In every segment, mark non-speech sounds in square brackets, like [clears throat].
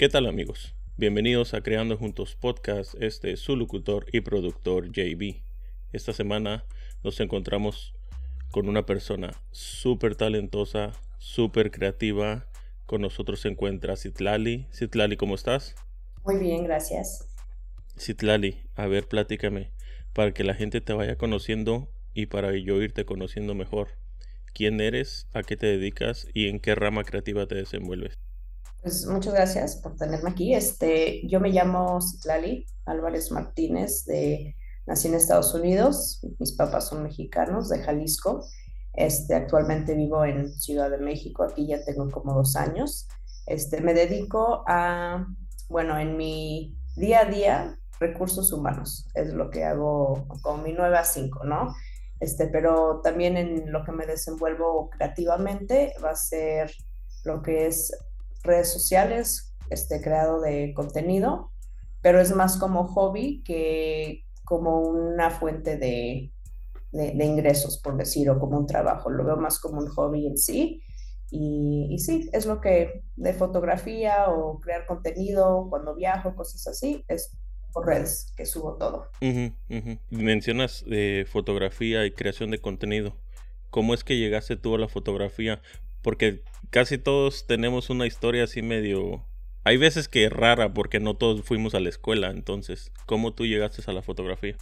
¿Qué tal amigos? Bienvenidos a Creando Juntos Podcast. Este es su locutor y productor JB. Esta semana nos encontramos con una persona súper talentosa, súper creativa. Con nosotros se encuentra Citlali. Citlali, ¿cómo estás? Muy bien, gracias. Citlali, a ver, platícame, para que la gente te vaya conociendo y para yo irte conociendo mejor. ¿Quién eres? ¿A qué te dedicas? ¿Y en qué rama creativa te desenvuelves? Pues muchas gracias por tenerme aquí. Este, yo me llamo Citlali Álvarez Martínez, de, nací en Estados Unidos. Mis papás son mexicanos, de Jalisco. Este, actualmente vivo en Ciudad de México, aquí ya tengo como dos años. Este, me dedico a, bueno, en mi día a día, recursos humanos, es lo que hago con mi 9 a 5, ¿no? Este, pero también en lo que me desenvuelvo creativamente va a ser lo que es redes sociales, este, creado de contenido, pero es más como hobby que como una fuente de, de, ingresos, por decir, o como un trabajo. Lo veo más como un hobby en sí. Y, sí, es lo que de fotografía o crear contenido cuando viajo, cosas así, es por redes que subo todo. Mencionas eh, fotografía y creación de contenido. ¿Cómo es que llegaste tú a la fotografía? Porque casi todos tenemos una historia así medio... Hay veces que es rara porque no todos fuimos a la escuela, entonces, ¿cómo tú llegaste a la fotografía?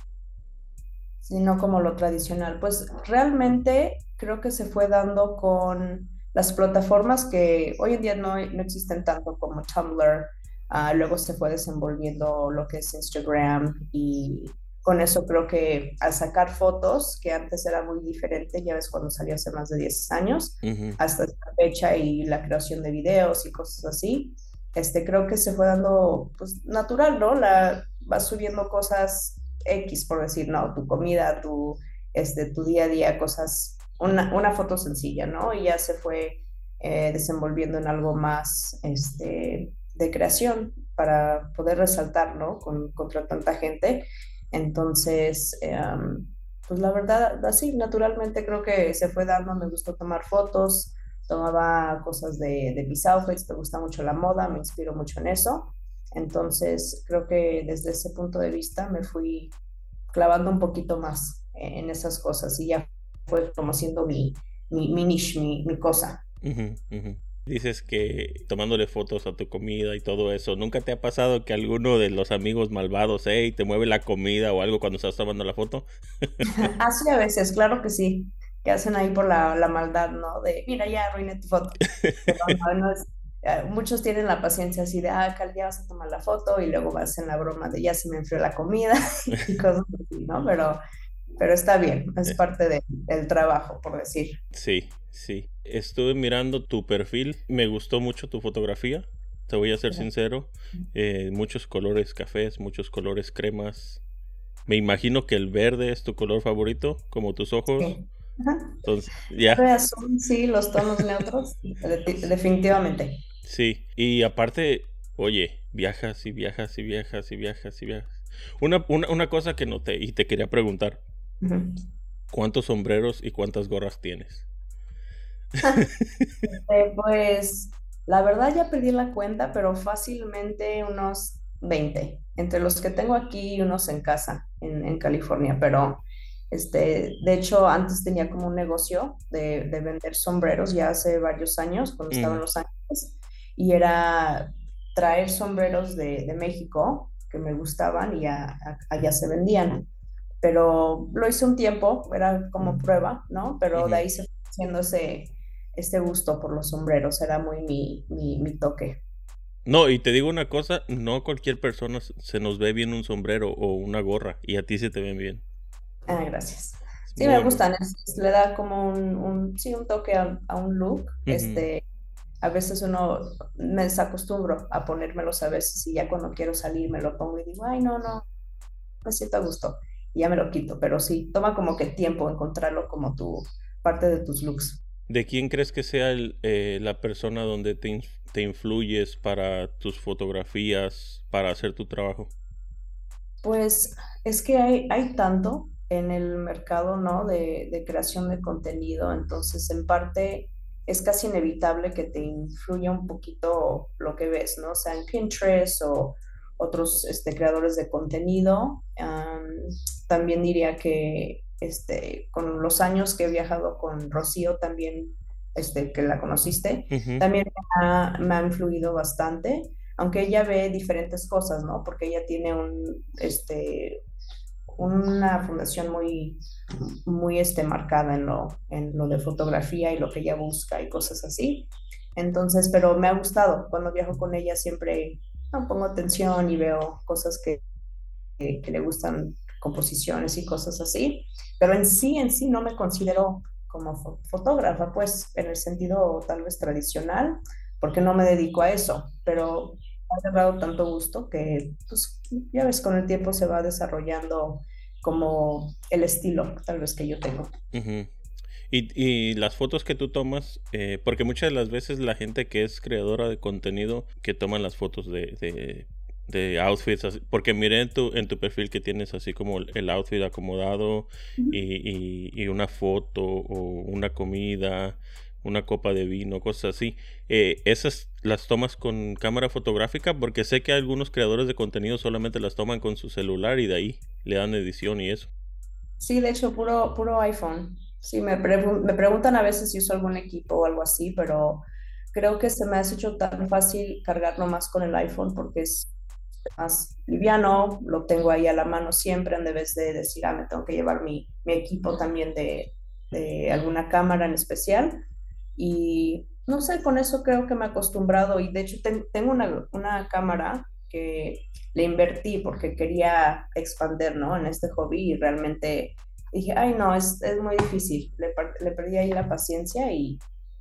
Sí, no como lo tradicional. Pues realmente creo que se fue dando con las plataformas que hoy en día no, no existen tanto como Tumblr, Ah, luego se fue desenvolviendo lo que es Instagram y con eso creo que al sacar fotos, que antes era muy diferente, ya ves cuando salió hace más de 10 años, hasta esta fecha y la creación de videos y cosas así, este, creo que se fue dando pues, natural, ¿no? La, vas subiendo cosas X, por decir, ¿no? Tu comida, tu, este, tu día a día, cosas, una, una foto sencilla, ¿no? Y ya se fue eh, desenvolviendo en algo más, este, de creación para poder resaltar, ¿no? Con, contra tanta gente. Entonces, em, pues la verdad, así, naturalmente creo que se fue dando, me gustó tomar fotos, tomaba cosas de, de mis outfits, me gusta mucho la moda, me inspiro mucho en eso. Entonces, creo que desde ese punto de vista me fui clavando un poquito más en esas cosas y ya fue como siendo mi, mi, mi niche, mi, mi cosa. Dices que tomándole fotos a tu comida y todo eso, ¿nunca te ha pasado que alguno de los amigos malvados, hey, te mueve la comida o algo cuando estás tomando la foto? [laughs] Así a veces, claro que sí, que hacen ahí por la, maldad, ¿no? De, mira, ya arruiné tu foto. [laughs] Eh, muchos tienen la paciencia así de, ah, Cal, ya vas a tomar la foto y luego vas en la broma de, ya se me enfrió la comida [laughs] y cosas así, ¿no? Pero, pero está bien, es eh. parte del trabajo, por decir. Sí, sí. Estuve mirando tu perfil, me gustó mucho tu fotografía, te voy a ser sincero. Eh, muchos colores cafés, muchos colores cremas. Me imagino que el verde es tu color favorito, como tus ojos. Entonces, ya. sí, los tonos neutros, definitivamente. Sí, y aparte, oye, viajas y viajas y viajas y viajas y viajas. Una, una, cosa que noté y te quería preguntar, ¿cuántos sombreros y cuántas gorras tienes? Este, pues la verdad ya perdí la cuenta, pero fácilmente unos 20, entre los que tengo aquí y unos en casa, en, California, pero este, de hecho antes tenía como un negocio de, vender sombreros ya hace varios años, cuando estaba en mm. Los Ángeles, y era traer sombreros de, México que me gustaban y allá se vendían. Pero lo hice un tiempo, era como mm. prueba, ¿no? Pero de ahí se fue haciendo ese, este gusto por los sombreros, era muy mi, mi, toque. No, y te digo una cosa, no cualquier persona se nos ve bien un sombrero o una gorra, y a ti se te ven bien. Ah, gracias. Sí, me gustan, le da como un, sí, un toque a, un look. Este, a veces uno me desacostumbro a ponérmelos a veces y ya cuando quiero salir me lo pongo y digo, ay, no, no, me siento a gusto. Y ya me lo quito, pero sí, toma como que tiempo encontrarlo como tu parte de tus looks. ¿De quién crees que sea eh, la persona donde te, te, influyes para tus fotografías, para hacer tu trabajo? Pues es que hay, hay tanto en el mercado, ¿no? De, de creación de contenido, entonces en parte es casi inevitable que te influya un poquito lo que ves, ¿no? Sea, en Pinterest o otros este, creadores de contenido. también diría que este, con los años que he viajado con Rocío también, este, que la conociste, también me ha, me ha, influido bastante, aunque ella ve diferentes cosas, ¿no? Porque ella tiene un, este, una fundación muy, muy este, marcada en lo, en lo de fotografía y lo que ella busca y cosas así. Entonces, pero me ha gustado. Cuando viajo con ella siempre no, pongo atención y veo cosas que, que, le gustan, composiciones y cosas así. Pero en sí, en sí no me considero como fotógrafa, pues en el sentido tal vez tradicional, porque no me dedico a eso, pero ha dado tanto gusto que, pues, ya ves, con el tiempo se va desarrollando como el estilo, tal vez, que yo tengo. y, y, las fotos que tú tomas, eh, porque muchas de las veces la gente que es creadora de contenido, que toman las fotos de, de outfits, porque miré en tu, en tu perfil que tienes así como el outfit acomodado y, y, una foto o una comida una copa de vino, cosas así. Eh, ¿Esas las tomas con cámara fotográfica? Porque sé que algunos creadores de contenido solamente las toman con su celular y de ahí le dan edición y eso. Sí, de hecho, puro, puro iPhone. Sí, me, me preguntan a veces si uso algún equipo o algo así, pero creo que se me ha hecho tan fácil cargarlo más con el iPhone porque es más liviano, lo tengo ahí a la mano siempre en vez de decir, ah, me tengo que llevar mi, mi equipo también de, de alguna cámara en especial. Y no sé, con eso creo que me he acostumbrado y de hecho tengo una, cámara que le invertí porque quería expandir, ¿no? En este hobby y realmente dije, ay, no, es, muy difícil. Le, le, perdí ahí la paciencia y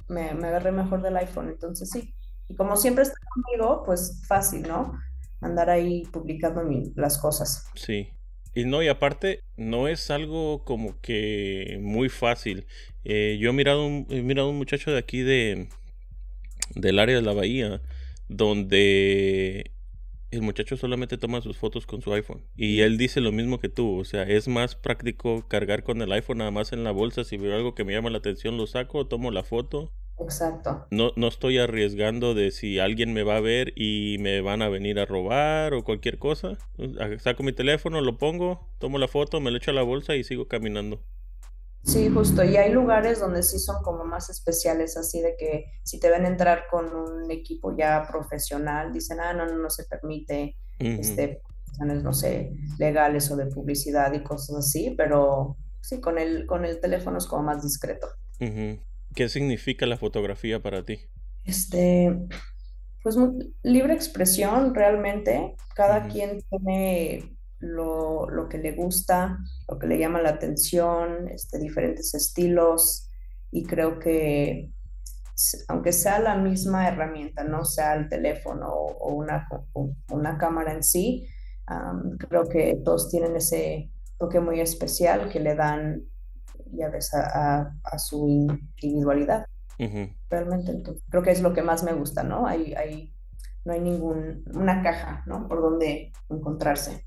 me, me, agarré mejor del iPhone. Entonces sí. Y como siempre está conmigo, pues fácil, ¿no? Andar ahí publicando las cosas. Sí. Y no, y aparte, no es algo como que muy fácil. Eh, yo he mirado, un, he mirado un muchacho de aquí de del área de la bahía, donde el muchacho solamente toma sus fotos con su iPhone. Y él dice lo mismo que tú. O sea, es más práctico cargar con el iPhone nada más en la bolsa. Si veo algo que me llama la atención, lo saco, tomo la foto Exacto. No, no estoy arriesgando de si alguien me va a ver y me van a venir a robar o cualquier cosa. Saco mi teléfono, lo pongo, tomo la foto, me lo echo a la bolsa y sigo caminando. Sí, justo. Y hay lugares donde sí son como más especiales, así de que si te ven entrar con un equipo ya profesional, dicen, ah, no, no, no se permite, este, no sé, legales o de publicidad y cosas así, pero sí, con el, con el teléfono es como más discreto. ¿Qué significa la fotografía para ti? Este, pues libre expresión realmente. Cada quien tiene lo, que le gusta, lo que le llama la atención, este, diferentes estilos y creo que aunque sea la misma herramienta, no sea el teléfono o, una, una cámara en sí, creo que todos tienen ese toque muy especial que le dan ya ves, a, su individualidad. Realmente, entonces, creo que es lo que más me gusta, ¿no? Hay, hay, no hay ninguna caja, ¿no? Por donde encontrarse.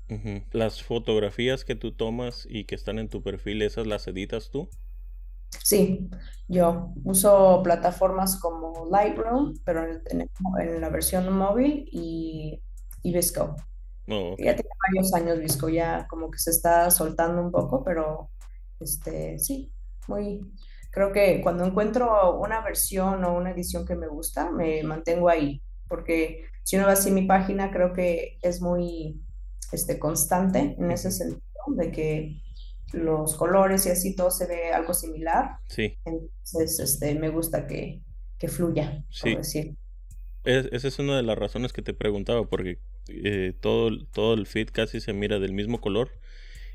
Las fotografías que tú tomas y que están en tu perfil, ¿esas las editas tú? Sí, yo uso plataformas como Lightroom, pero en, la versión móvil y, y Visco. Oh, ya tiene varios años Visco, ya como que se está soltando un poco, pero este, sí, muy, creo que cuando encuentro una versión o una edición que me gusta, me mantengo ahí, porque si uno va así mi página, creo que es muy este, constante en ese sentido, de que los colores y así todo se ve algo similar. Sí. Entonces, este, me gusta que, que fluya, sí. decir. esa es una de las razones que te preguntaba, porque eh, todo, todo el feed casi se mira del mismo color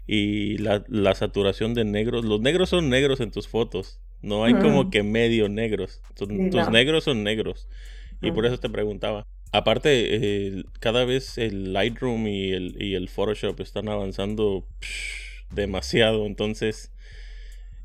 y la, la, saturación de negros. Los negros son negros en tus fotos. No hay como que medio negros. Tus, negros son negros. Y por eso te preguntaba. Aparte, cada vez el Lightroom y el, y el Photoshop están avanzando demasiado. Entonces...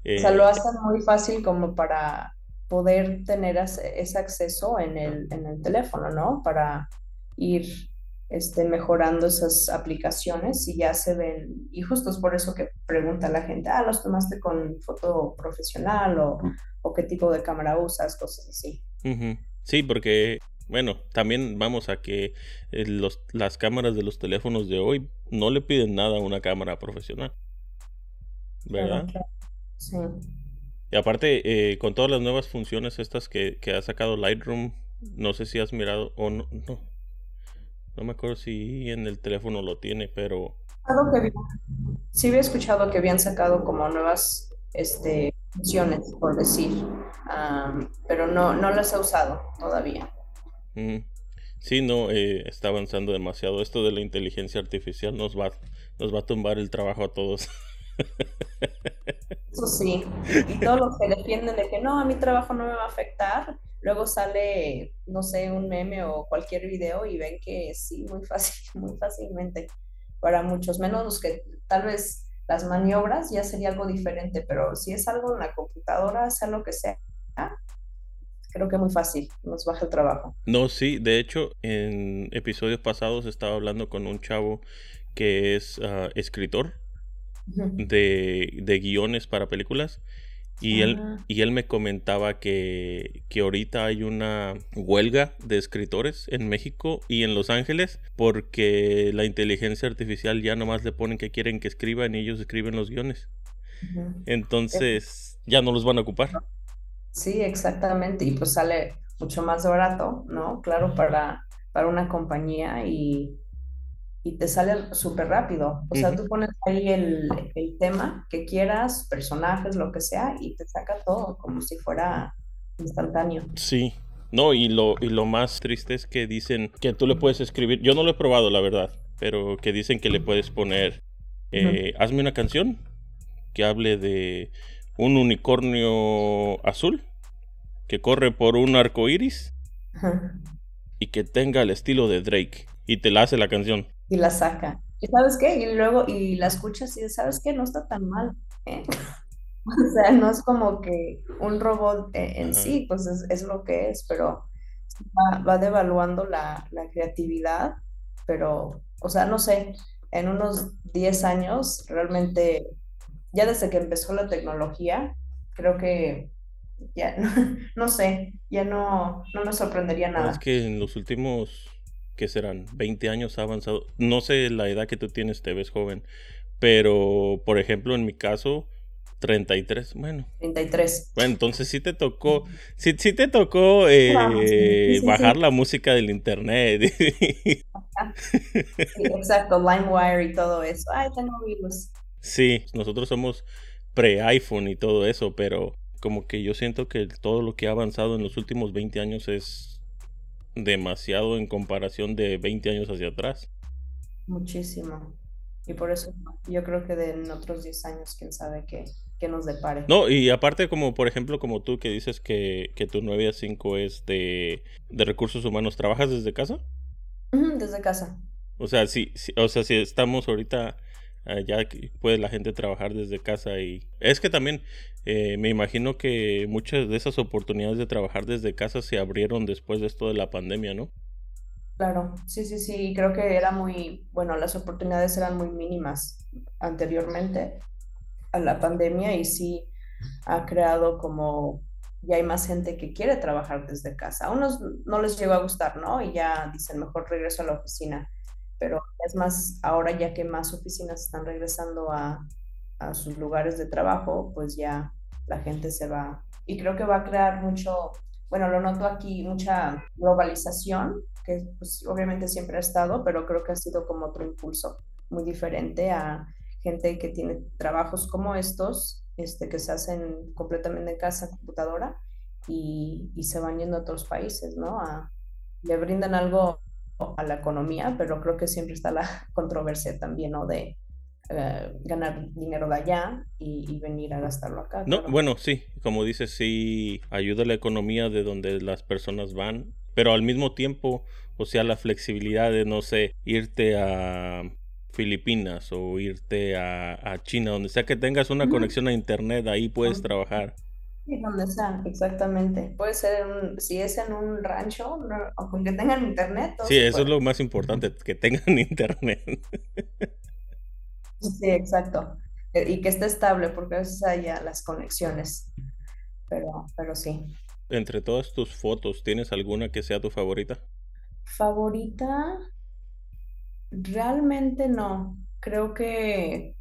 o sea, lo eh, hacen muy fácil como para poder tener ese acceso en el, en el teléfono, ¿no? Para ir este, mejorando esas aplicaciones y ya se ven, y justo es por eso que pregunta la gente, ah, ¿los tomaste con foto profesional o, o qué tipo de cámara usas? Cosas así. Sí, porque, bueno, también vamos a que eh, los, las cámaras de los teléfonos de hoy no le piden nada a una cámara profesional. ¿Verdad? Sí. Y aparte, eh, con todas las nuevas funciones estas que, que ha sacado Lightroom, no sé si has mirado o no, no, no me acuerdo si en el teléfono lo tiene, pero... sí había escuchado que habían sacado como nuevas este, funciones, por decir, pero no, no las he usado todavía. Sí, no, eh, está avanzando demasiado. Esto de la inteligencia artificial nos va, nos va a tumbar el trabajo a todos. [laughs] Eso sí, y todos los que defienden de que no, a mi trabajo no me va a afectar, luego sale, no sé, un meme o cualquier video y ven que sí, muy [laughs] fácil, muy fácilmente para muchos, menos los que tal vez las maniobras ya sería algo diferente, pero si es algo en la computadora, sea lo que sea, creo que muy fácil, nos baja el trabajo. No, sí, de hecho, en episodios pasados estaba hablando con un chavo que es ah, escritor de, de guiones para películas y, él, ah. y él me comentaba que, que ahorita hay una huelga de escritores en México y en Los Ángeles porque la inteligencia artificial ya nomás le ponen que quieren que escriban y ellos escriben los guiones. Entonces ya no los van a ocupar. Sí, exactamente. Y pues sale mucho más barato, ¿no? Claro, para, para una compañía y, y te sale súper rápido. O sea, tú pones ahí el, el, tema que quieras, personajes, lo que sea, y te saca todo como si fuera instantáneo. Sí. No, y lo, y lo más triste es que dicen que tú le puedes escribir, yo no lo he probado, la verdad, pero que dicen que le puedes poner, eh, hazme una canción que hable de un unicornio azul que corre por un arco iris y que tenga el estilo de Drake y te la hace la canción y la saca. ¿Y sabes qué? Y luego, y la escuchas y sabes qué, no está tan mal. ¿eh? [laughs] o sea, no es como que un robot e, en, sí, pues es, lo que es, pero va, devaluando la, creatividad, pero, o sea, no sé, en unos 10 años, realmente, ya desde que empezó la tecnología, creo que ya, [laughs] no, sé, ya no, no me sorprendería nada. Es que en los últimos que serán 20 años ha avanzado. No sé la edad que tú tienes, te ves joven, pero por ejemplo en mi caso 33, bueno. 33. Bueno, entonces sí te tocó, sí, sí te tocó eh, bajar la música del internet. [laughs] exacto, LimeWire y todo eso. Ay, tengo virus. Sí, nosotros somos pre-iPhone y todo eso, pero como que yo siento que todo lo que ha avanzado en los últimos 20 años es demasiado en comparación de 20 años hacia atrás. Muchísimo. Y por eso yo creo que de en otros 10 años, quién sabe qué, qué, nos depare. No, y aparte como por ejemplo como tú que dices que, que tu 9 a 5 es de, de recursos humanos, ¿trabajas desde casa? desde casa. O sea, sí, sí, o sea, si estamos ahorita Ah, ya puede la gente trabajar desde casa y es que también eh, me imagino que muchas de esas oportunidades de trabajar desde casa se abrieron después de esto de la pandemia, ¿no? Claro, sí, sí, sí, creo que era muy, bueno, las oportunidades eran muy mínimas anteriormente a la pandemia y sí ha creado como ya hay más gente que quiere trabajar desde casa. A unos no les llegó a gustar, ¿no? Y ya dicen, mejor regreso a la oficina pero es más, ahora ya que más oficinas están regresando a, a sus lugares de trabajo, pues ya la gente se va. Y creo que va a crear mucho, bueno, lo noto aquí, mucha globalización, que pues, obviamente siempre ha estado, pero creo que ha sido como otro impulso muy diferente a gente que tiene trabajos como estos, este, que se hacen completamente en casa, computadora, y, se van yendo a otros países, ¿no? Le brindan algo a la economía, pero creo que siempre está la [laughs] controversia también, ¿no? De eh, ganar dinero de allá y, venir a gastarlo acá. No, bueno, sí, como dices, sí ayuda a la economía de donde las personas van, pero al mismo tiempo, o sea, la flexibilidad de, no sé, irte a Filipinas o irte a, China, donde sea que tengas una conexión a internet, ahí puedes trabajar. Sí, donde sea, exactamente. Puede ser, un, si es en un rancho, o con que tengan internet. Sí, eso es lo más importante, que tengan [laughs] internet. Sí, exacto. E, y que esté estable, porque a veces hay ya las conexiones. Pero, pero sí. Entre todas tus fotos, ¿tienes alguna que sea tu favorita? Favorita, realmente no. Creo que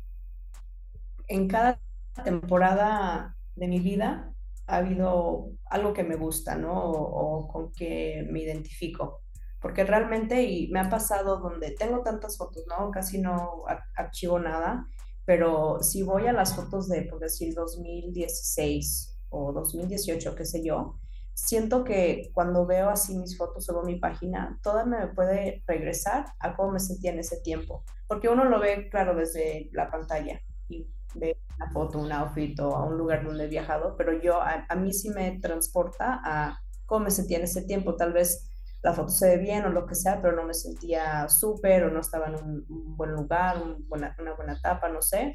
en cada temporada de mi vida ha habido algo que me gusta, ¿no? O, con que me identifico. Porque realmente, y me ha pasado donde tengo tantas fotos, ¿no? Casi no archivo nada, pero si voy a las fotos de, por decir, 2016 o 2018, qué sé yo, siento que cuando veo así mis fotos o mi página, toda me puede regresar a cómo me sentía en ese tiempo. Porque uno lo ve, claro, desde la pantalla y ve una foto, un outfit o a un lugar donde he viajado, pero yo, a, mí sí me transporta a cómo me sentía en ese tiempo. Tal vez la foto se ve bien o lo que sea, pero no me sentía súper o no estaba en un, buen lugar, una buena etapa, no sé.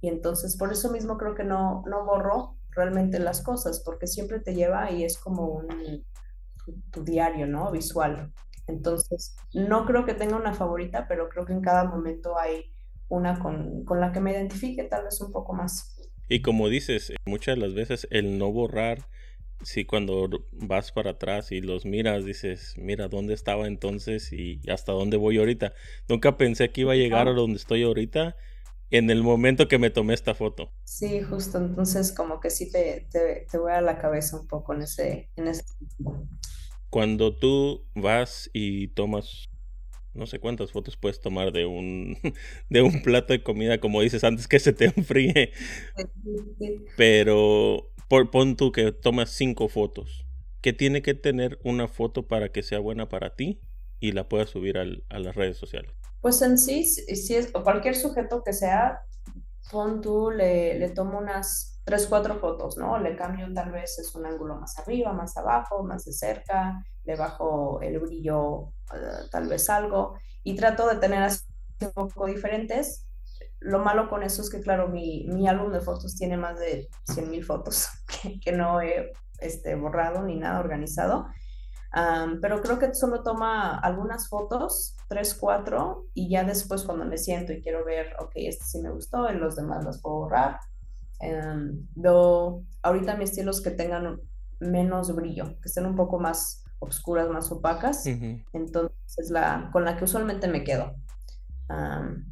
Y entonces por eso mismo creo que no, no borro realmente las cosas, porque siempre te lleva y es como un tu diario, ¿no? Visual. Entonces, no creo que tenga una favorita, pero creo que en cada momento hay una con, con, la que me identifique tal vez un poco más. Y como dices, muchas de las veces el no borrar, si cuando vas para atrás y los miras, dices, mira, ¿dónde estaba entonces y hasta dónde voy ahorita? Nunca pensé que iba a llegar a donde estoy ahorita en el momento que me tomé esta foto. Sí, justo, entonces como que sí te, te, te voy a la cabeza un poco en ese, en ese... Cuando tú vas y tomas no sé cuántas fotos puedes tomar de un, [laughs] de un plato de comida, como dices antes, que se te enfríe. Pero por, pon tú que tomas cinco fotos. ¿Qué tiene que tener una foto para que sea buena para ti y la puedas subir al, a las redes sociales? Pues en sí, si es cualquier sujeto que sea, pon tú, le, le tomo unas tres, cuatro fotos, ¿no? Le cambio tal vez es un ángulo más arriba, más abajo, más de cerca, le bajo el brillo eh, tal vez algo y trato de tener así un poco diferentes. Lo malo con eso es que, claro, mi, mi álbum de fotos tiene más de 100 mil fotos [laughs] que, que, no he este, borrado ni nada organizado. pero creo que solo toma algunas fotos, tres, cuatro, y ya después cuando me siento y quiero ver, ok, este sí me gustó, y los demás los puedo borrar. Um, ahorita mis estilos que tengan menos brillo, que estén un poco más obscuras, más opacas. Entonces es la con la que usualmente me quedo.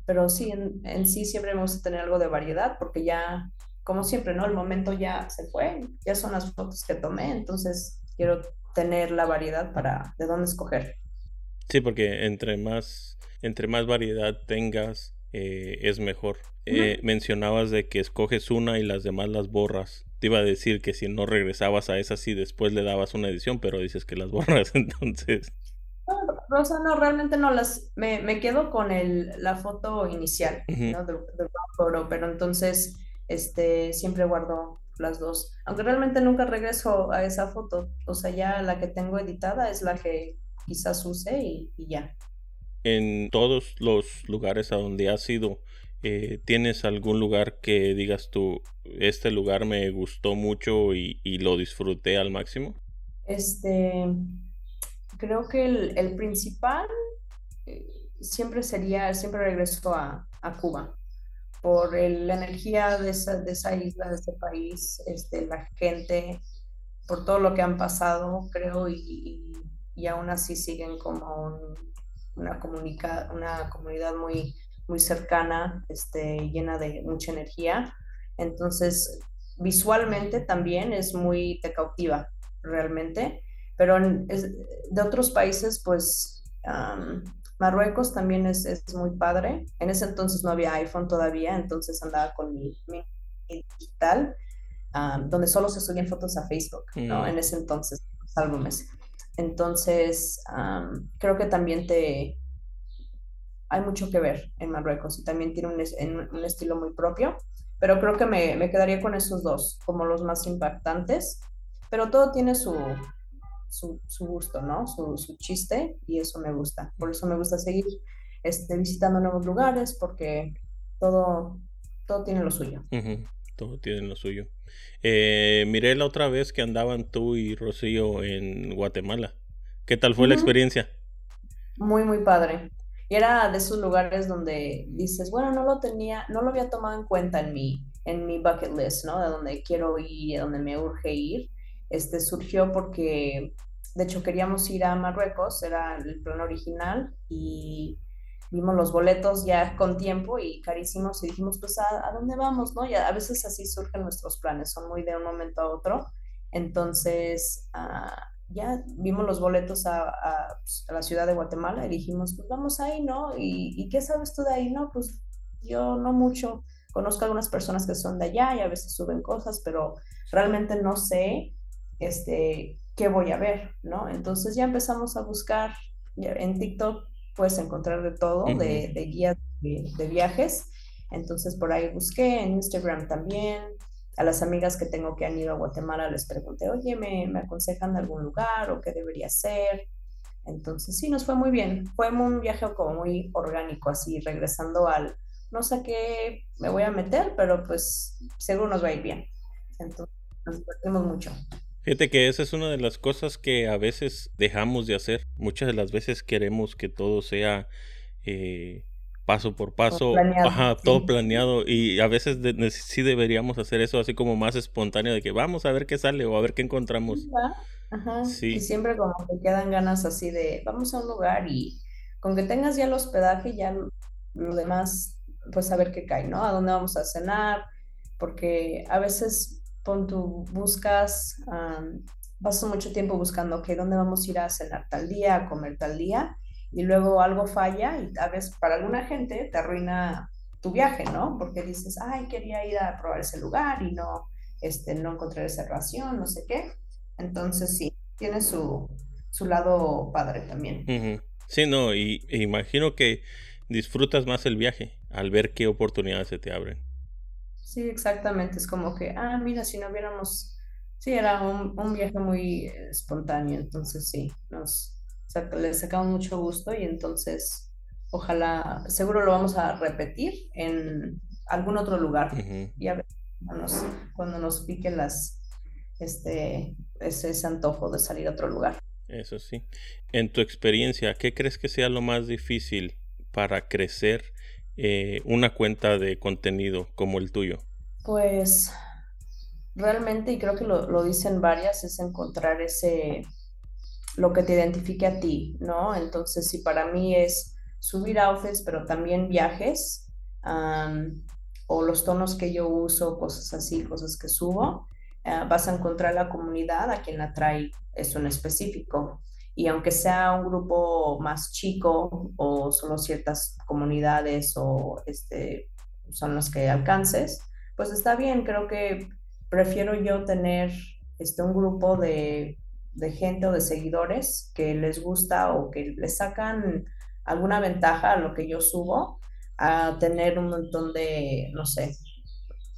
Pero sí, en, sí siempre me gusta tener algo de variedad porque ya, como siempre, ¿no? El momento ya se fue, ya son las fotos que tomé, entonces quiero tener la variedad para de dónde escoger. Sí, porque entre más, entre más variedad tengas, eh, es mejor. Eh, mencionabas de que escoges una y las demás las borras. Te iba a decir que si no regresabas a esa, sí después le dabas una edición, pero dices que las [laughs] borras, entonces. Rosa, no, realmente no las. Me, me quedo con el, la foto inicial, ¿no? De, pero entonces este, siempre guardo las dos. Aunque realmente nunca regreso a esa foto. O sea, ya la que tengo editada es la que quizás use y, y ya. En todos los lugares a donde has ido, eh, ¿Tienes algún lugar que digas tú, este lugar me gustó mucho y, lo disfruté al máximo? Este, creo que el, principal eh, siempre sería, siempre regreso a, Cuba por la energía de esa, de esa isla, de ese país, este, la gente, por todo lo que han pasado, creo, y, y, aún así siguen como una, comunica, una comunidad muy muy cercana, este, llena de mucha energía. Entonces, visualmente también es muy, te cautiva realmente, pero de otros países, pues Marruecos también es, es, muy padre. En ese entonces no había iPhone todavía, entonces andaba con mi, digital, donde solo se subían fotos a Facebook, ¿no? Mm. En ese entonces, los álbumes. Entonces, creo que también te, hay mucho que ver en Marruecos y también tiene un, estilo muy propio, pero creo que me, quedaría con esos dos como los más impactantes, pero todo tiene su, su, gusto, ¿no? Su, chiste y eso me gusta. Por eso me gusta seguir este, visitando nuevos lugares porque todo, todo tiene lo suyo. todo tiene lo suyo. Eh, miré la otra vez que andaban tú y Rocío en Guatemala. ¿Qué tal fue la experiencia? Muy, muy padre. Y era de esos lugares donde dices, bueno, no lo tenía, no lo había tomado en cuenta en mi, en mi bucket list, ¿no? De donde quiero ir, de donde me urge ir. Este surgió porque, de hecho, queríamos ir a Marruecos, era el plan original, y vimos los boletos ya con tiempo y carísimos y dijimos, pues, ¿a, dónde vamos? ¿no? Y a, veces así surgen nuestros planes, son muy de un momento a otro. Entonces, uh, ya vimos los boletos a, pues, a, la ciudad de Guatemala y dijimos, pues vamos ahí, ¿no? ¿Y, ¿Y, qué sabes tú de ahí? No, pues yo no mucho. Conozco a algunas personas que son de allá y a veces suben cosas, pero realmente no sé este, qué voy a ver, ¿no? Entonces ya empezamos a buscar en TikTok puedes encontrar de todo, de, de, guías de, de, viajes. Entonces por ahí busqué, en Instagram también. A las amigas que tengo que han ido a Guatemala les pregunté, oye, ¿me, me aconsejan de algún lugar o qué debería hacer? Entonces sí, nos fue muy bien. Fue un viaje como muy orgánico, así regresando al, no sé qué me voy a meter, pero pues seguro nos va a ir bien. Entonces nos divertimos mucho. Fíjate que esa es una de las cosas que a veces dejamos de hacer. Muchas de las veces queremos que todo sea eh, paso por paso, todo todo planeado y a veces sí deberíamos hacer eso así como más espontáneo de que vamos a ver qué sale o a ver qué encontramos. Ajá. Y siempre como que quedan ganas así de vamos a un lugar y con que tengas ya el hospedaje ya lo demás pues a ver qué cae, ¿no? A dónde vamos a cenar, porque a veces tu, buscas, um, pasas mucho tiempo buscando, que ¿dónde vamos a ir a cenar tal día, a comer tal día? Y luego algo falla y a veces para alguna gente te arruina tu viaje, ¿no? Porque dices, ay, quería ir a probar ese lugar y no, este, no encontré reservación, no sé qué. Entonces sí, tiene su, su lado padre también. Sí, no, y imagino que disfrutas más el viaje al ver qué oportunidades se te abren. Sí, exactamente. Es como que, ah, mira, si no hubiéramos, sí, era un, un viaje muy espontáneo, entonces sí, nos le sacamos mucho gusto y entonces ojalá, seguro lo vamos a repetir en algún otro lugar. Y a ver cuando nos, cuando nos pique las, este, ese, ese antojo de salir a otro lugar. Eso sí. En tu experiencia, ¿qué crees que sea lo más difícil para crecer eh, una cuenta de contenido como el tuyo? Pues realmente, y creo que lo, dicen varias, es encontrar ese, lo que te identifique a ti, ¿no? Entonces, si para mí es subir outfits, pero también viajes, o los tonos que yo uso, cosas así, cosas que subo, eh, vas a encontrar la comunidad a quien atrae eso en específico y aunque sea un grupo más chico o solo ciertas comunidades o este, son las que alcances, pues está bien, creo que prefiero yo tener este, un grupo de, de gente o de seguidores que les gusta o que les sacan alguna ventaja a lo que yo subo, a tener un montón de, no sé,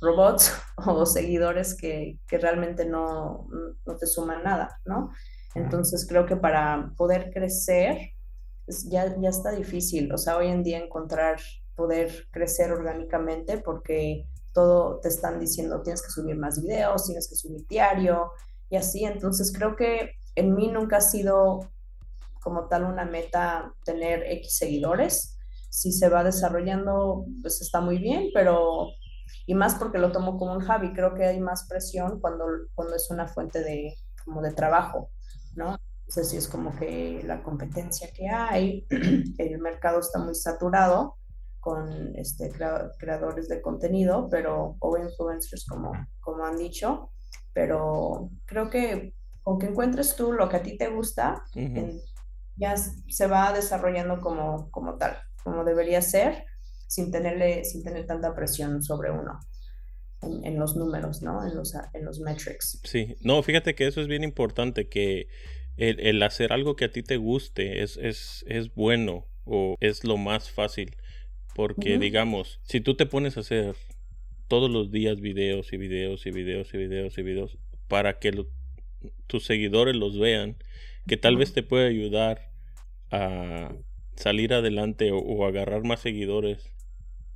robots [laughs] o seguidores que, que realmente no, no, te suman nada, ¿no? Entonces creo que para poder crecer ya, ya está difícil, o sea, hoy en día encontrar, poder crecer orgánicamente porque todo te están diciendo tienes que subir más videos, tienes que subir diario y así, entonces creo que en mí nunca ha sido como tal una meta tener X seguidores, si se va desarrollando pues está muy bien, pero y más porque lo tomo como un hobby, creo que hay más presión cuando, cuando es una fuente de, como de trabajo. ¿No? Entonces sí es como que la competencia que hay, [clears throat] el mercado está muy saturado con este, creadores de contenido, pero, o influencers como, como han dicho, pero creo que con que encuentres tú lo que a ti te gusta, ya se va desarrollando como, como tal, como debería ser, sin, tenerle, sin tener tanta presión sobre uno en, los números, ¿no? En los, en los metrics. Sí, no, fíjate que eso es bien importante, que el, hacer algo que a ti te guste es, es, es bueno o es lo más fácil. Porque, digamos, si tú te pones a hacer todos los días videos y videos y videos y videos y videos para que tus seguidores los vean, que tal vez te puede ayudar a salir adelante o, agarrar más seguidores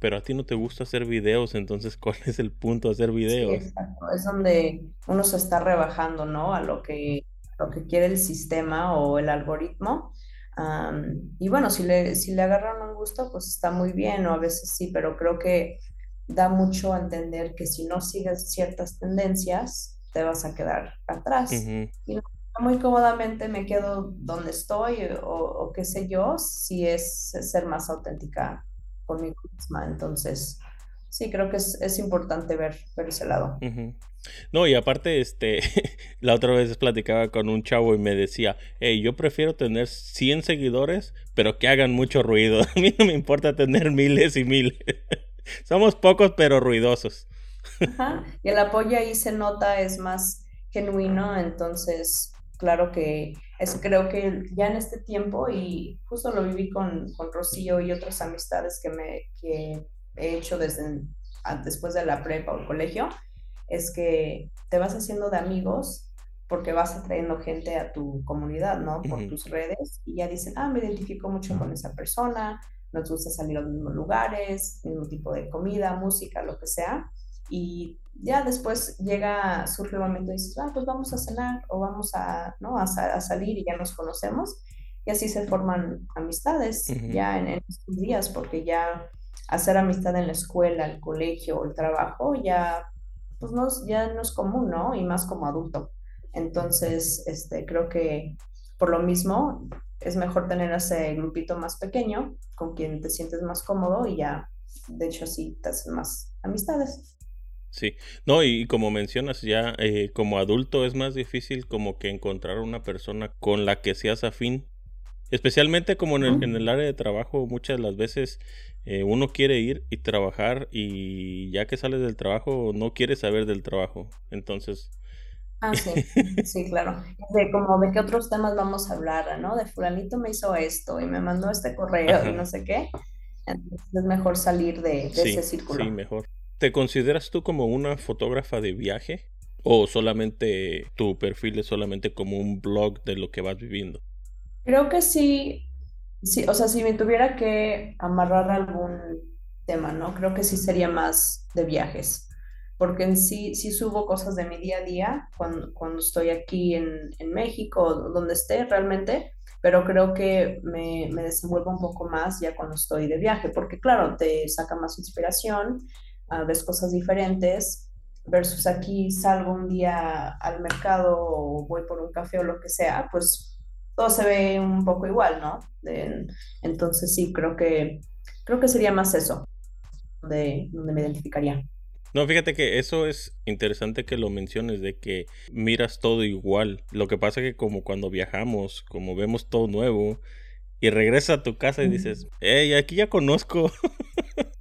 pero a ti no te gusta hacer videos, entonces [laughs] ¿cuál es el punto de hacer videos? Sí, exacto. Es donde uno se está rebajando, ¿no? A lo que, lo que quiere el sistema o el algoritmo. y bueno, si le, si le agarran un gusto, pues está muy bien, o a veces sí, pero creo que da mucho a entender que si no sigues ciertas tendencias, te vas a quedar atrás. Y muy cómodamente me quedo donde estoy o, qué sé yo, si es ser más auténtica conmigo misma. Entonces, sí, creo que es, importante ver, ver ese lado. No, y aparte, este, [laughs] la otra vez platicaba con un chavo y me decía, hey, yo prefiero tener 100 seguidores, pero que hagan mucho ruido. [laughs] A mí no me importa tener miles y miles. [laughs] Somos pocos, pero ruidosos. Y el apoyo ahí se nota, es más genuino, entonces claro que es, creo que ya en este tiempo, y justo lo viví con, con Rocío y otras amistades que, me, que he hecho desde después de la prepa o el colegio, es que te vas haciendo de amigos porque vas atrayendo gente a tu comunidad, ¿no? Por tus redes y ya dicen, ah, me identifico mucho con esa persona, nos gusta salir a los mismos lugares, mismo tipo de comida, música, lo que sea. Y ya después llega, surge el momento y dices, ah, pues vamos a cenar o vamos a, ¿no? a, salir y ya nos conocemos. Y así se forman amistades ya en, estos días, porque ya hacer amistad en la escuela, el colegio, el trabajo, ya, pues no, ya no es común, ¿no? Y más como adulto. Entonces, este, creo que por lo mismo es mejor tener ese grupito más pequeño con quien te sientes más cómodo y ya, de hecho, así te hacen más amistades. Sí, no, y como mencionas, ya eh, como adulto es más difícil como que encontrar una persona con la que seas afín. Especialmente como en el, en el área de trabajo, muchas de las veces eh, uno quiere ir y trabajar y ya que sales del trabajo no quiere saber del trabajo. Entonces... Ah, sí, [laughs] sí, claro. De como de qué otros temas vamos a hablar, ¿no? De fulanito me hizo esto y me mandó este correo y no sé qué. Entonces es mejor salir de, ese círculo. Sí, mejor. ¿Te consideras tú como una fotógrafa de viaje? ¿O solamente tu perfil es solamente como un blog de lo que vas viviendo? Creo que sí, sí, o sea, si me tuviera que amarrar algún tema, ¿no? Creo que sí sería más de viajes, porque en sí, sí subo cosas de mi día a día cuando, cuando estoy aquí en, en México, donde esté realmente, pero creo que me, me desenvuelvo un poco más ya cuando estoy de viaje, porque claro, te saca más inspiración, ves cosas diferentes, versus aquí salgo un día al mercado o voy por un café o lo que sea, pues todo se ve un poco igual, ¿no? entonces sí, creo que, creo que sería más eso, donde, donde me identificaría. No, fíjate que eso es interesante que lo menciones, de que miras todo igual. Lo que pasa es que como cuando viajamos, como vemos todo nuevo, y regresas a tu casa y dices, hey, aquí ya conozco. [laughs]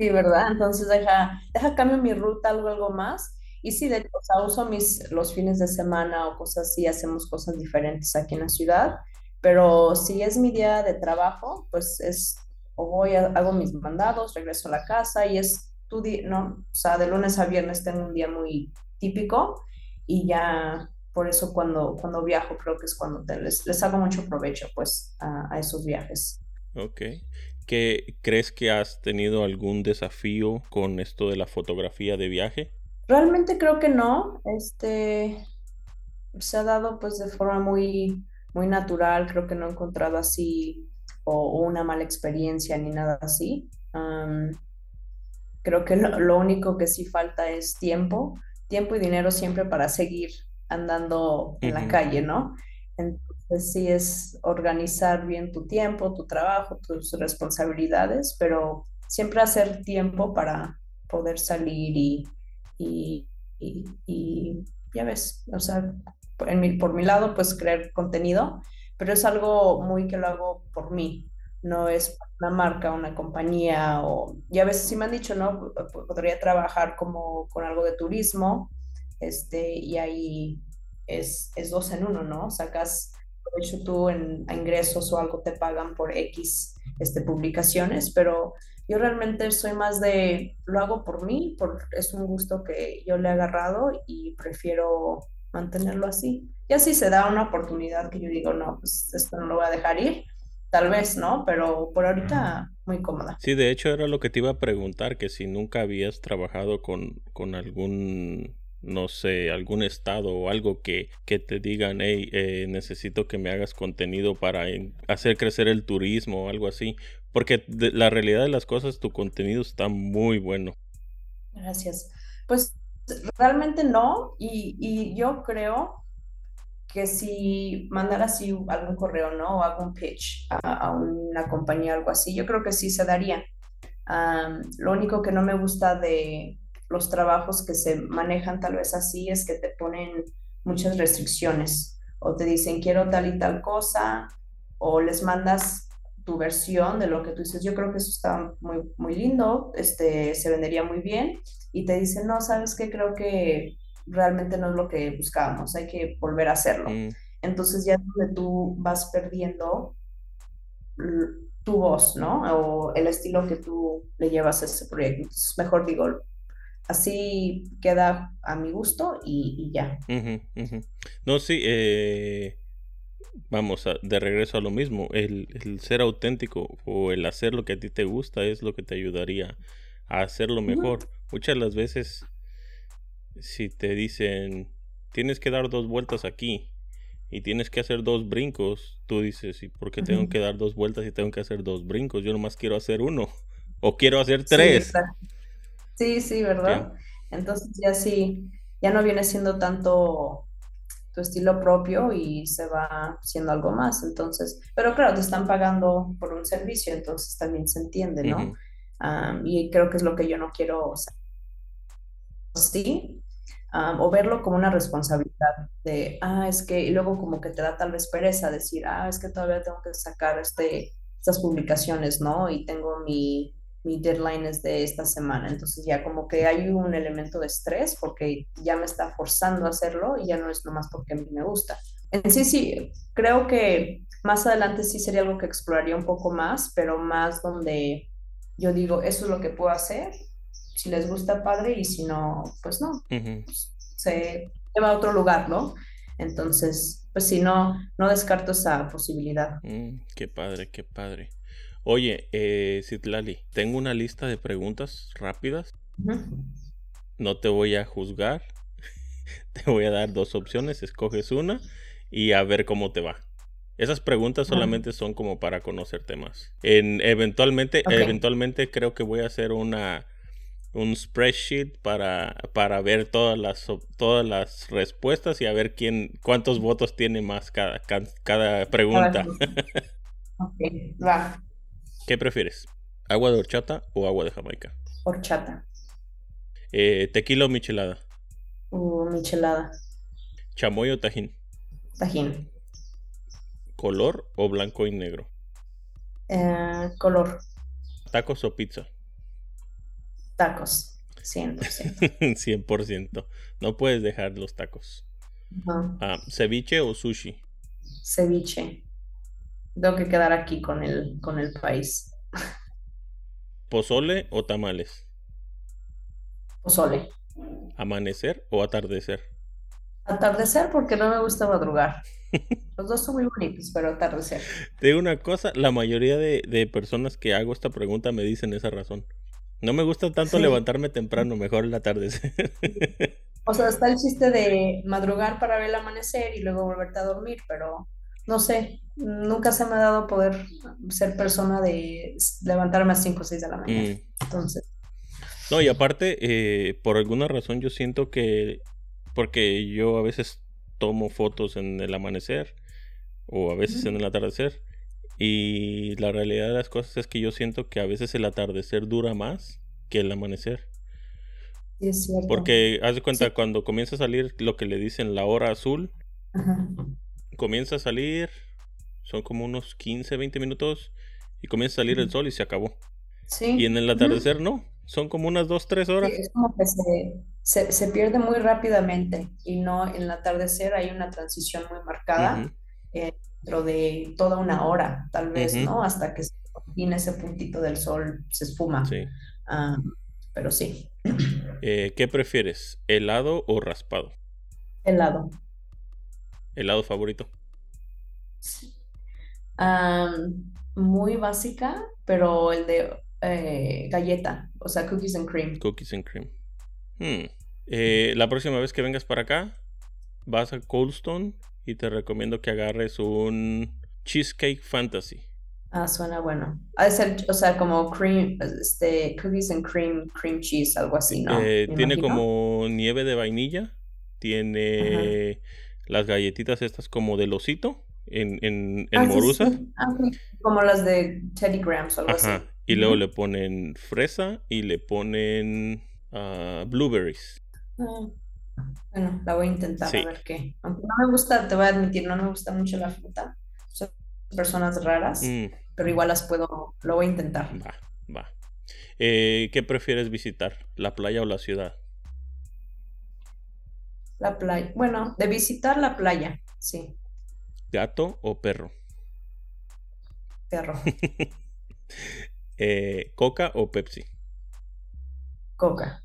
Sí, ¿verdad? Entonces deja, deja cambio mi ruta, algo, algo más. Y sí, de hecho, o sea, uso mis, los fines de semana o cosas así, hacemos cosas diferentes aquí en la ciudad, pero si es mi día de trabajo, pues es, o voy, a, hago mis mandados, regreso a la casa y es tu día, ¿no? O sea, de lunes a viernes tengo un día muy típico y ya por eso cuando, cuando viajo creo que es cuando les, les hago mucho provecho, pues, a, a esos viajes. Ok que crees que has tenido algún desafío con esto de la fotografía de viaje? Realmente creo que no. Este se ha dado pues de forma muy, muy natural. Creo que no he encontrado así o, una mala experiencia ni nada así. creo que lo, único que sí falta es tiempo, tiempo y dinero siempre para seguir andando en la calle, ¿no? Pues sí es organizar bien tu tiempo, tu trabajo, tus responsabilidades, pero siempre hacer tiempo para poder salir y, y, ya ves, o sea, en por mi lado, pues crear contenido, pero es algo muy que lo hago por mí, no es una marca, una compañía, o, y a veces sí me han dicho, ¿no? Podría trabajar como con algo de turismo, este, y ahí es, es dos en uno, ¿no? Sacas de hecho tú en ingresos o algo te pagan por X este, publicaciones, pero yo realmente soy más de, lo hago por mí, por, es un gusto que yo le he agarrado y prefiero mantenerlo así. Y así se da una oportunidad que yo digo, no, pues esto no lo voy a dejar ir, tal vez, ¿no? Pero por ahorita muy cómoda. Sí, de hecho era lo que te iba a preguntar, que si nunca habías trabajado con, con algún, no sé, algún estado o algo que, que te digan, hey, eh, necesito que me hagas contenido para hacer crecer el turismo o algo así. Porque la realidad de las cosas, tu contenido está muy bueno. Gracias. Pues realmente no, y, y yo creo que si mandara así algún correo, ¿no? O algún pitch a, una compañía, algo así, yo creo que sí se daría. lo único que no me gusta de los trabajos que se manejan tal vez así es que te ponen muchas restricciones o te dicen quiero tal y tal cosa o les mandas tu versión de lo que tú dices. Yo creo que eso está muy, muy lindo, este, se vendería muy bien y te dicen, no, sabes qué, creo que realmente no es lo que buscábamos, hay que volver a hacerlo. Mm. Entonces ya es donde tú vas perdiendo tu voz, ¿no? O el estilo que tú le llevas a ese proyecto. Entonces, mejor digo, así queda a mi gusto y, ya. No, sí, eh, vamos a, de regreso a lo mismo, el, el, ser auténtico o el hacer lo que a ti te gusta es lo que te ayudaría a hacerlo mejor. Muchas de las veces si te dicen tienes que dar dos vueltas aquí y tienes que hacer dos brincos, tú dices, ¿y por qué tengo que dar dos vueltas y tengo que hacer dos brincos? Yo nomás quiero hacer uno o quiero hacer tres. Sí, sí, ¿verdad? Entonces ya sí, ya no viene siendo tanto tu estilo propio y se va siendo algo más. Entonces, pero claro, te están pagando por un servicio, entonces también se entiende, ¿no? y creo que es lo que yo no quiero, o sí, o verlo como una responsabilidad de, ah, es que, y luego como que te da tal vez pereza decir, ah, es que todavía tengo que sacar este, estas publicaciones, ¿no? Y tengo mi, mi deadline es de esta semana, entonces ya como que hay un elemento de estrés porque ya me está forzando a hacerlo y ya no es nomás porque a mí me gusta. En sí, sí, creo que más adelante sí sería algo que exploraría un poco más, pero más donde yo digo, eso es lo que puedo hacer si les gusta, padre, y si no, pues no, se lleva a otro lugar, ¿no? Entonces, pues si no, no descarto esa posibilidad. Mm, qué padre, qué padre. Oye, eh, Citlali, tengo una lista de preguntas rápidas. No te voy a juzgar. [laughs] te voy a dar dos opciones, escoges una y a ver cómo te va. Esas preguntas solamente son como para conocerte más. En, eventualmente, eventualmente creo que voy a hacer una un spreadsheet para, para ver todas las, todas las respuestas y a ver quién, cuántos votos tiene más cada, cada pregunta. [laughs] va. ¿Qué prefieres? ¿Agua de horchata o agua de Jamaica? Horchata. Eh, ¿Tequila o michelada? Uh, michelada. ¿Chamoy o tajín? Tajín. ¿Color o blanco y negro? Eh, color. ¿Tacos o pizza? Tacos, 100%. 100%. [laughs] No puedes dejar los tacos. Ah, ¿Ceviche o sushi? Ceviche. Tengo que quedar aquí con el, con el país. ¿Pozole o tamales? Pozole. ¿Amanecer o atardecer? Atardecer porque no me gusta madrugar. Los dos son muy bonitos, pero atardecer. Te digo una cosa, la mayoría de, de personas que hago esta pregunta me dicen esa razón. No me gusta tanto levantarme temprano, mejor en la tarde. o sea, está el chiste de madrugar para ver el amanecer y luego volverte a dormir, pero no sé, nunca se me ha dado poder ser persona de levantarme a 5 o 6 de la mañana. Mm. Entonces. No, y aparte, eh, por alguna razón yo siento que, porque yo a veces tomo fotos en el amanecer o a veces en el atardecer y la realidad de las cosas es que yo siento que a veces el atardecer dura más que el amanecer. es cierto. Porque haz de cuenta, cuando comienza a salir lo que le dicen la hora azul, comienza a salir, son como unos 15, 20 minutos, y comienza a salir el sol y se acabó. Sí. Y en el atardecer no, son como unas 2, 3 horas. es como que se, se, pierde muy rápidamente y no en el atardecer hay una transición muy marcada dentro de toda una hora, tal vez, ¿no? Hasta que se termine ese puntito del sol, se espuma. Sí. Ah, pero sí. Eh, ¿Qué prefieres, helado o raspado? Helado. ¿Helado favorito? muy básica, pero el de eh, galleta, o sea, cookies and cream. Cookies and cream. Hmm. Eh, la próxima vez que vengas para acá, vas a Cold Stone y te recomiendo que agarres un Cheesecake Fantasy. Ah, suena bueno. Ha de ser, o sea, como cream, este, cookies and cream, cream cheese, algo así, ¿no? Eh, tiene imagino. como nieve de vainilla. Tiene las galletitas estas como del osito en, en, en Ah, morusa. sí. Ah. Como las de Teddy Grahams o algo así. Ajá. Y luego le ponen fresa y le ponen ah, blueberries. Bueno, la voy a intentar Sí. a ver qué. Aunque no me gusta, te voy a admitir, no me gusta mucho la fruta. Son personas raras, Mm, pero igual las puedo, lo voy a intentar. va, va. Eh, ¿qué prefieres visitar? ¿La playa o la ciudad? La playa. Bueno, de visitar la playa, sí, ¿Gato o perro? perro, [laughs] Eh, ¿Coca o Pepsi? coca.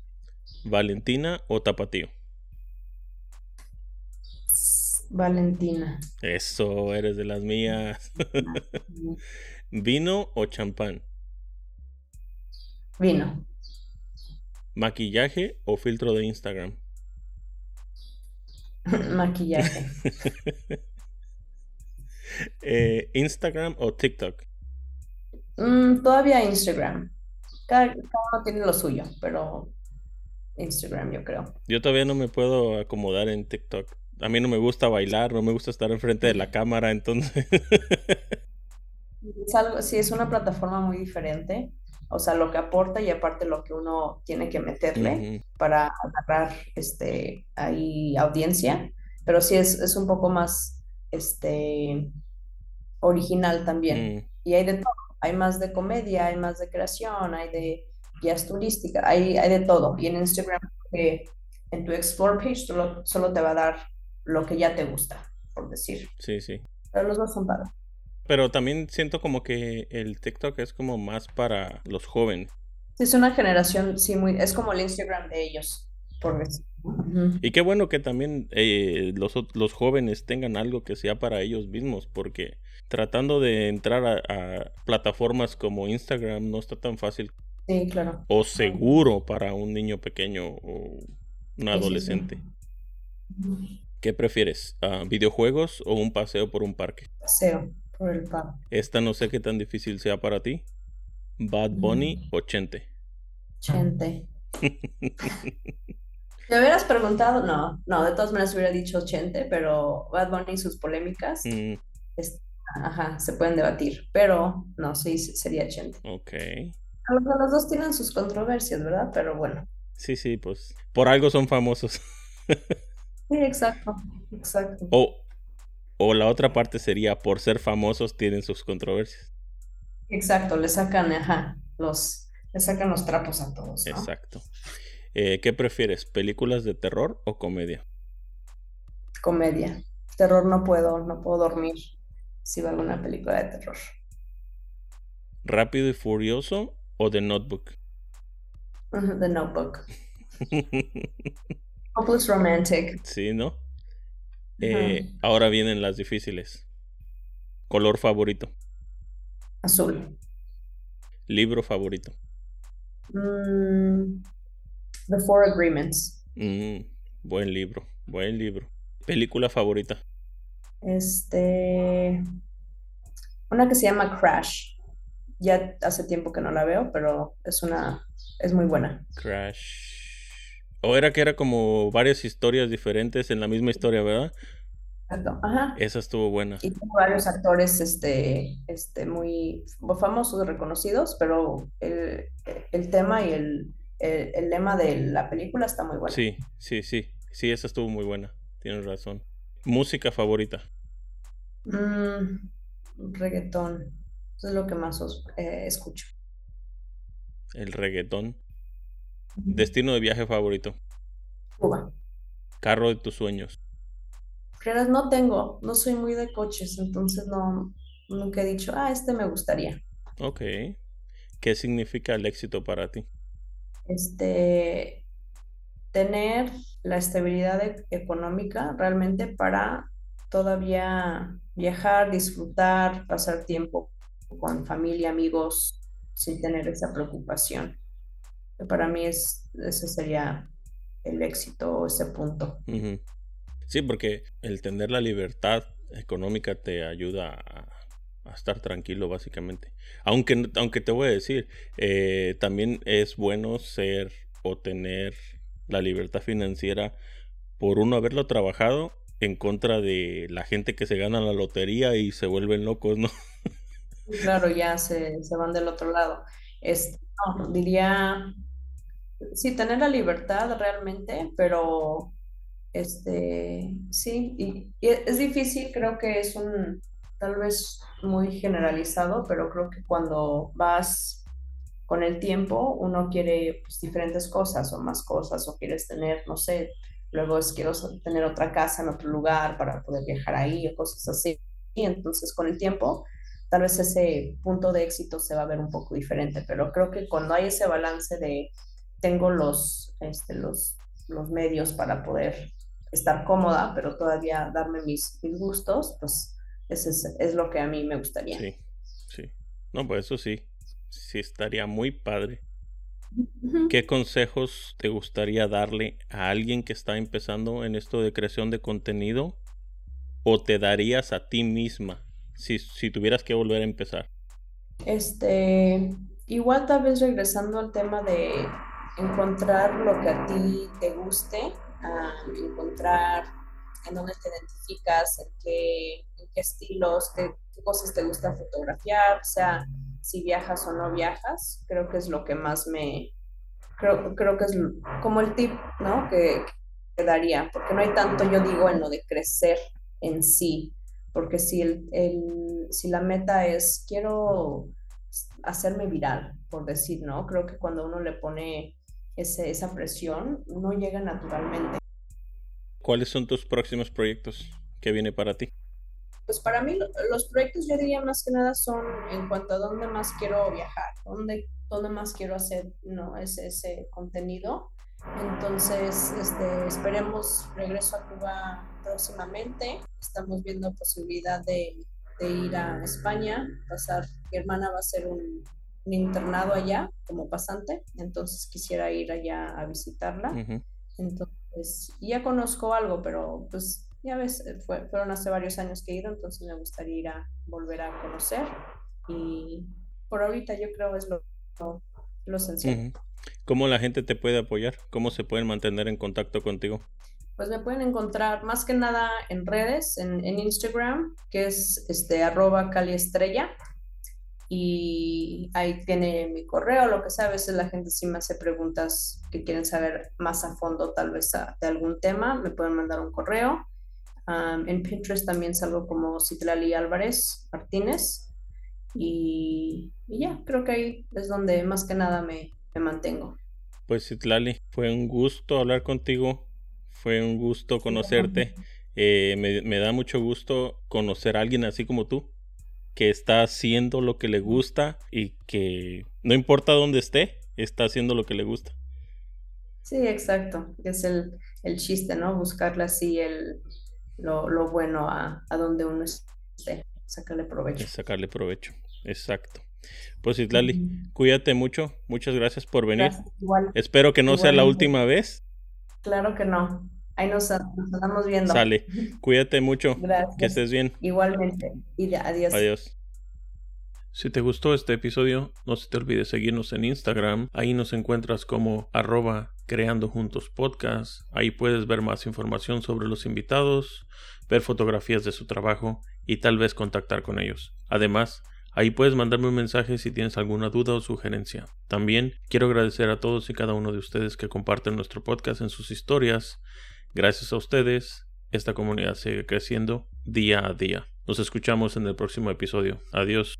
¿Valentina o Tapatío? Valentina. Eso, eres de las mías. [laughs] ¿Vino o champán? Vino. ¿Maquillaje o filtro de Instagram? Maquillaje. [laughs] Eh, ¿Instagram o TikTok? Mm, todavía Instagram. Cada, cada uno tiene lo suyo, pero Instagram, yo creo. Yo todavía no me puedo acomodar en TikTok. A mí no me gusta bailar, no me gusta estar enfrente de la cámara, entonces... [laughs] Es algo, sí, es una plataforma muy diferente. O sea, lo que aporta y aparte lo que uno tiene que meterle para agarrar este, ahí audiencia. Pero sí es, es un poco más este, original también. mm, Y hay de todo. Hay más de comedia, hay más de creación, hay de guías turísticas, hay, hay de todo. Y en Instagram, eh, en tu Explore page, solo, solo te va a dar lo que ya te gusta, por decir. sí, sí. Pero los dos son padres. Pero también siento como que el TikTok es como más para los jóvenes. Es una generación, sí, muy, es como el Instagram de ellos, por decir. Y qué bueno que también eh, los, los jóvenes tengan algo que sea para ellos mismos, porque tratando de entrar a, a plataformas como Instagram no está tan fácil Sí, claro. o seguro para un niño pequeño o un Sí, sí, sí. adolescente. ¿Qué prefieres? ah, ¿Videojuegos o un paseo por un parque? Paseo por el pub. Esta no sé qué tan difícil sea para ti. Bad Bunny Mm, o Chente. Chente. [laughs] ¿Te hubieras preguntado? No, no, de todas maneras hubiera dicho Chente, pero Bad Bunny y sus polémicas, Mm, es- ajá, se pueden debatir, pero no, sí, sí, sería Chente. ok. Los, los dos tienen sus controversias, ¿verdad? Pero bueno. Sí, sí, pues por algo son famosos. [laughs] Sí, exacto, exacto. O, o la otra parte sería por ser famosos tienen sus controversias. Exacto, le sacan, ajá, los, le sacan los trapos a todos, ¿no? Exacto. Eh, ¿qué prefieres? ¿Películas de terror o comedia? Comedia. Terror no puedo, no puedo dormir si veo alguna película de terror. ¿Rápido y Furioso o The Notebook? The Notebook. [laughs] Hopeless Romantic. sí, ¿no? Eh, ahora vienen las difíciles. Color favorito. Azul. Libro favorito. Mm, The Four Agreements. Mm, buen libro, buen libro. Película favorita. Este, una que se llama Crash. Ya hace tiempo que no la veo, pero es una, es muy buena. Crash. O era que era como varias historias diferentes en la misma historia, ¿verdad? Exacto. Ajá. Esa estuvo buena. Y tiene varios actores, este, este, muy famosos, reconocidos, pero el, el tema y el, el, el lema de la película está muy bueno. Sí, sí, sí. Sí, esa estuvo muy buena. Tienes razón. Música favorita. Mm, reggaetón. Eso es lo que más os- eh, escucho. El reggaetón. Destino de viaje favorito. Cuba. Carro de tus sueños. Creerás, no tengo, no soy muy de coches, entonces no, nunca he dicho, ah, este me gustaría. Ok. ¿Qué significa el éxito para ti? Este, tener la estabilidad e- económica realmente para todavía viajar, disfrutar, pasar tiempo con familia, amigos, sin tener esa preocupación. Para mí es, ese sería el éxito, ese punto. Sí, porque el tener la libertad económica te ayuda a, estar tranquilo, básicamente. Aunque, aunque te voy a decir, eh, también es bueno ser o tener la libertad financiera por uno haberlo trabajado en contra de la gente que se gana la lotería y se vuelven locos, ¿no? Claro, ya se, van del otro lado. Es, diría, sí, tener la libertad realmente, pero este, sí, y, es difícil, creo que es un, tal vez muy generalizado, pero creo que cuando vas con el tiempo, uno quiere pues, diferentes cosas o más cosas, o quieres tener, no sé, luego es quiero tener otra casa en otro lugar para poder viajar ahí o cosas así. Y entonces con el tiempo, tal vez ese punto de éxito se va a ver un poco diferente, pero creo que cuando hay ese balance de tengo los, este, los, los medios para poder estar cómoda, pero todavía darme mis, mis gustos, pues ese es, es, lo que a mí me gustaría. Sí, sí. No, pues eso sí, sí estaría muy padre. ¿Qué consejos te gustaría darle a alguien que está empezando en esto de creación de contenido? ¿O te darías a ti misma si, si tuvieras que volver a empezar? Este, igual tal vez regresando al tema de encontrar lo que a ti te guste, encontrar en dónde te identificas, en qué, estilos, qué, qué, cosas te gusta fotografiar, o sea, si viajas o no viajas, creo que es lo que más me, creo, creo que es como el tip, ¿no? Que, que daría, porque no hay tanto, yo digo, en lo de crecer en sí, porque si, el, el, si la meta es, quiero hacerme viral, por decir, ¿no? Creo que cuando uno le pone ese, esa presión, no llega naturalmente. ¿Cuáles son tus próximos proyectos que viene para ti? Pues para mí los proyectos yo diría más que nada son en cuanto a dónde más quiero viajar, dónde, dónde más quiero hacer ¿no? ese, ese contenido. Entonces, este, esperemos regreso a Cuba próximamente. Estamos viendo posibilidad de, de ir a España, pasar, mi hermana va a hacer un, internado allá como pasante, entonces quisiera ir allá a visitarla. Entonces, ya conozco algo, pero pues ya ves, eh, fueron hace varios años que he ido, entonces me gustaría ir a volver a conocer y por ahorita yo creo es lo, lo, esencial. ¿Cómo la gente te puede apoyar? ¿Cómo se pueden mantener en contacto contigo? Pues me pueden encontrar más que nada en redes, en, en Instagram, que es este arroba caliestrella. Y ahí tiene mi correo, lo que sea. A veces la gente sí me hace preguntas que quieren saber más a fondo, tal vez de algún tema. Me pueden mandar un correo en Pinterest también salgo como Citlali Álvarez Martínez. Y, ya, creo que ahí es donde más que nada me, me mantengo. Pues Citlali, fue un gusto hablar contigo, fue un gusto conocerte. Eh, me, me, da mucho gusto conocer a alguien así como tú, que está haciendo lo que le gusta y que no importa dónde esté, está haciendo lo que le gusta. Sí, exacto. Es el, el chiste, ¿no? Buscarle así el, lo, bueno a, donde uno esté, sacarle provecho. sacarle provecho, exacto. Pues Islali, cuídate mucho, muchas gracias por venir. Espero que no sea la última vez. Claro que no. Ahí nos, estamos viendo. Sale. [laughs] Cuídate mucho. Gracias. Que estés bien. Igualmente. Y adiós. Adiós. Si te gustó este episodio, no se te olvide seguirnos en Instagram. Ahí nos encuentras como arroba creando juntos podcast. Ahí puedes ver más información sobre los invitados, ver fotografías de su trabajo y tal vez contactar con ellos. Además, ahí puedes mandarme un mensaje si tienes alguna duda o sugerencia. También quiero agradecer a todos y cada uno de ustedes que comparten nuestro podcast en sus historias. Gracias a ustedes, esta comunidad sigue creciendo día a día. Nos escuchamos en el próximo episodio. Adiós.